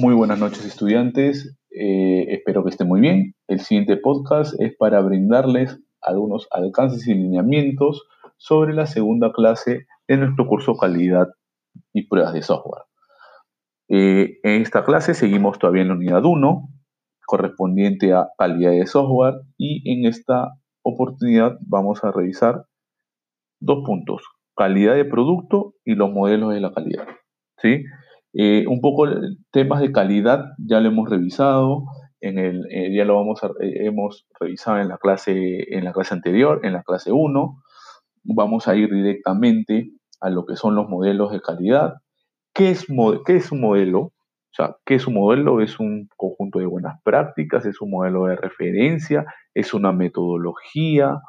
Muy buenas noches estudiantes, eh, espero que estén muy bien. El siguiente podcast es para brindarles algunos alcances y lineamientos sobre la segunda clase de nuestro curso calidad y pruebas de software. Eh, en esta clase seguimos todavía en la unidad 1, correspondiente a calidad de software, y en esta oportunidad vamos a revisar dos puntos, calidad de producto y los modelos de la calidad. ¿sí? Eh, un poco temas de calidad ya lo hemos revisado, en el, eh, ya lo vamos a, eh, hemos revisado en la, clase, en la clase anterior, en la clase 1. Vamos a ir directamente a lo que son los modelos de calidad. ¿Qué es, qué es un modelo? O sea, ¿qué es un modelo? Es un conjunto de buenas prácticas, es un modelo de referencia, es una metodología.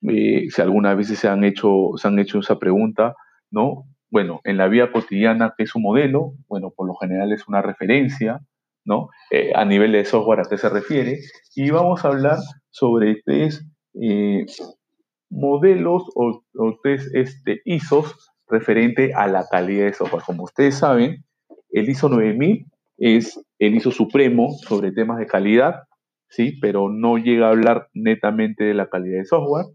si alguna vez se han hecho, se han hecho esa pregunta, ¿no? Bueno, en la vida cotidiana, ¿qué es un modelo? Bueno, por lo general es una referencia, ¿no? Eh, a nivel de software, ¿a qué se refiere? Y vamos a hablar sobre tres eh, modelos o, tres este, ISOs referente a la calidad de software. Como ustedes saben, el ISO 9000 es el ISO supremo sobre temas de calidad, ¿sí? Pero no llega a hablar netamente de la calidad de software,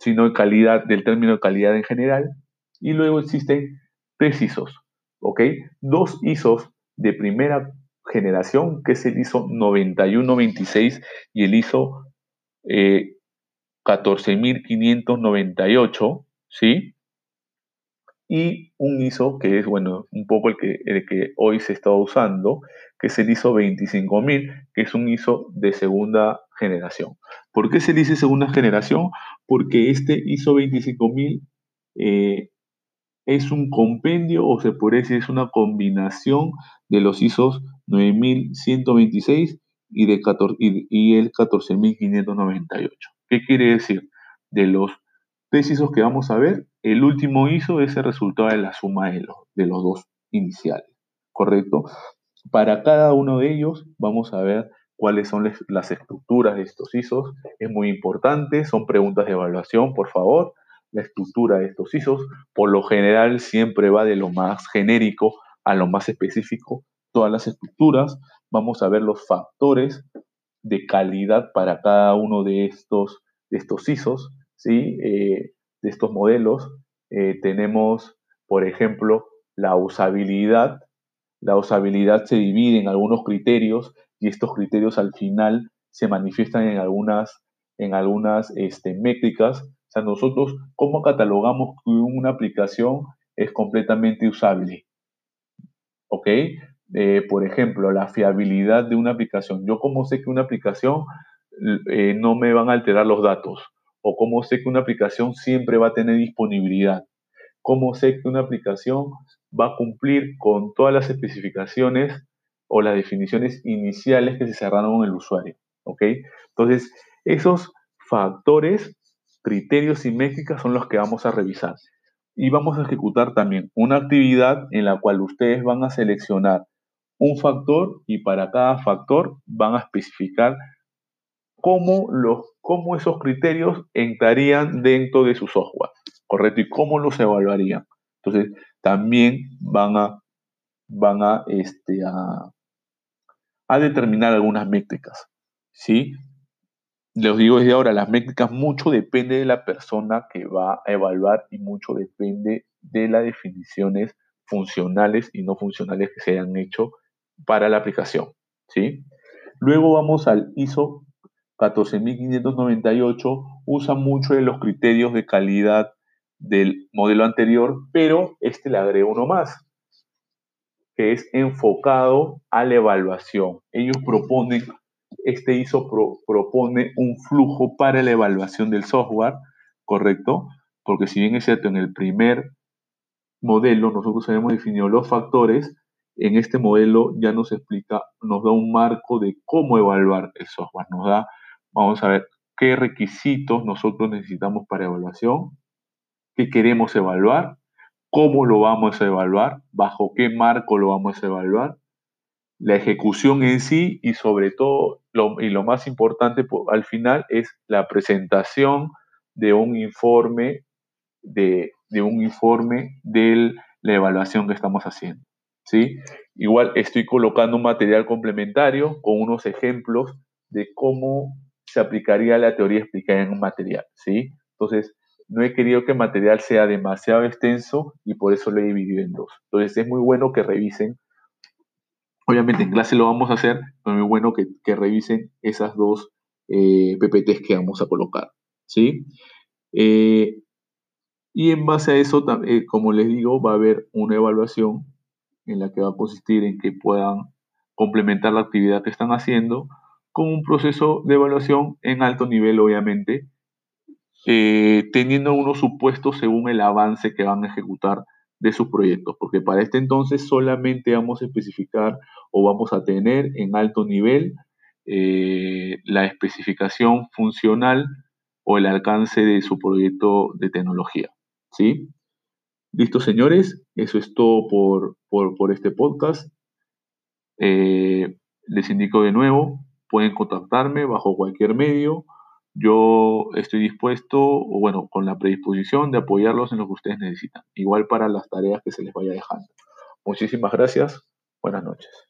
sino de calidad, del término de calidad en general. Y luego existen tres ISOs, ¿ok? Dos ISOs de primera generación, que es el ISO 9126 y el ISO 14598, ¿sí? Y un ISO que es, bueno, un poco el que, el que hoy se está usando, que es el ISO 25000, que es un ISO de segunda generación. ¿Por qué se dice segunda generación? Porque este ISO 25000 eh, es un compendio o se puede decir es una combinación de los ISOs 9126 y, de y, el 14598. ¿Qué quiere decir? De los tres ISOs que vamos a ver, el último ISO es el resultado de la suma de los, de los dos iniciales, ¿correcto? Para cada uno de ellos vamos a ver cuáles son las estructuras de estos ISOs. Es muy importante, son preguntas de evaluación, por favor la estructura de estos ISOs, por lo general siempre va de lo más genérico a lo más específico, todas las estructuras. Vamos a ver los factores de calidad para cada uno de estos, de estos ISOs, ¿sí? Eh, de estos modelos. Eh, tenemos, por ejemplo, la usabilidad. La usabilidad se divide en algunos criterios y estos criterios al final se manifiestan en algunas, en algunas este, métricas nosotros, ¿cómo catalogamos que una aplicación es completamente usable? ¿Ok? Eh, por ejemplo, la fiabilidad de una aplicación. Yo cómo sé que una aplicación eh, no me van a alterar los datos. O cómo sé que una aplicación siempre va a tener disponibilidad. Cómo sé que una aplicación va a cumplir con todas las especificaciones o las definiciones iniciales que se cerraron con el usuario. ¿Ok? Entonces, esos factores criterios y métricas son los que vamos a revisar. Y vamos a ejecutar también una actividad en la cual ustedes van a seleccionar un factor y para cada factor van a especificar cómo, los, cómo esos criterios entrarían dentro de su software, ¿correcto? Y cómo los evaluarían. Entonces, también van a, van a, este, a, a determinar algunas métricas, ¿sí? Les digo desde ahora, las métricas mucho depende de la persona que va a evaluar y mucho depende de las definiciones funcionales y no funcionales que se hayan hecho para la aplicación. ¿sí? Luego vamos al ISO 14598, usa mucho de los criterios de calidad del modelo anterior, pero este le agrega uno más, que es enfocado a la evaluación. Ellos proponen este ISO propone un flujo para la evaluación del software, ¿correcto? Porque si bien es cierto, en el primer modelo nosotros habíamos definido los factores, en este modelo ya nos explica, nos da un marco de cómo evaluar el software. Nos da, vamos a ver, qué requisitos nosotros necesitamos para evaluación, qué queremos evaluar, cómo lo vamos a evaluar, bajo qué marco lo vamos a evaluar, la ejecución en sí y sobre todo, lo, y lo más importante al final es la presentación de un informe de, un informe de la evaluación que estamos haciendo. ¿sí? Igual estoy colocando un material complementario con unos ejemplos de cómo se aplicaría la teoría explicada en un material, ¿sí? Entonces, no he querido que el material sea demasiado extenso y por eso lo he dividido en dos. Entonces, es muy bueno que revisen. Obviamente en clase lo vamos a hacer, pero es bueno que, revisen esas dos eh, PPTs que vamos a colocar, ¿sí? Eh, y en base a eso, eh, como les digo, va a haber una evaluación en la que va a consistir en que puedan complementar la actividad que están haciendo con un proceso de evaluación en alto nivel, obviamente, eh, teniendo unos supuestos según el avance que van a ejecutar de sus proyectos, porque para este entonces solamente vamos a especificar o vamos a tener en alto nivel eh, la especificación funcional o el alcance de su proyecto de tecnología. ¿sí? Listo, señores, eso es todo por, por, este podcast. Eh, les indico de nuevo, pueden contactarme bajo cualquier medio. Yo estoy dispuesto, o bueno, con la predisposición de apoyarlos en lo que ustedes necesitan. Igual para las tareas que se les vaya dejando. Muchísimas gracias. Buenas noches.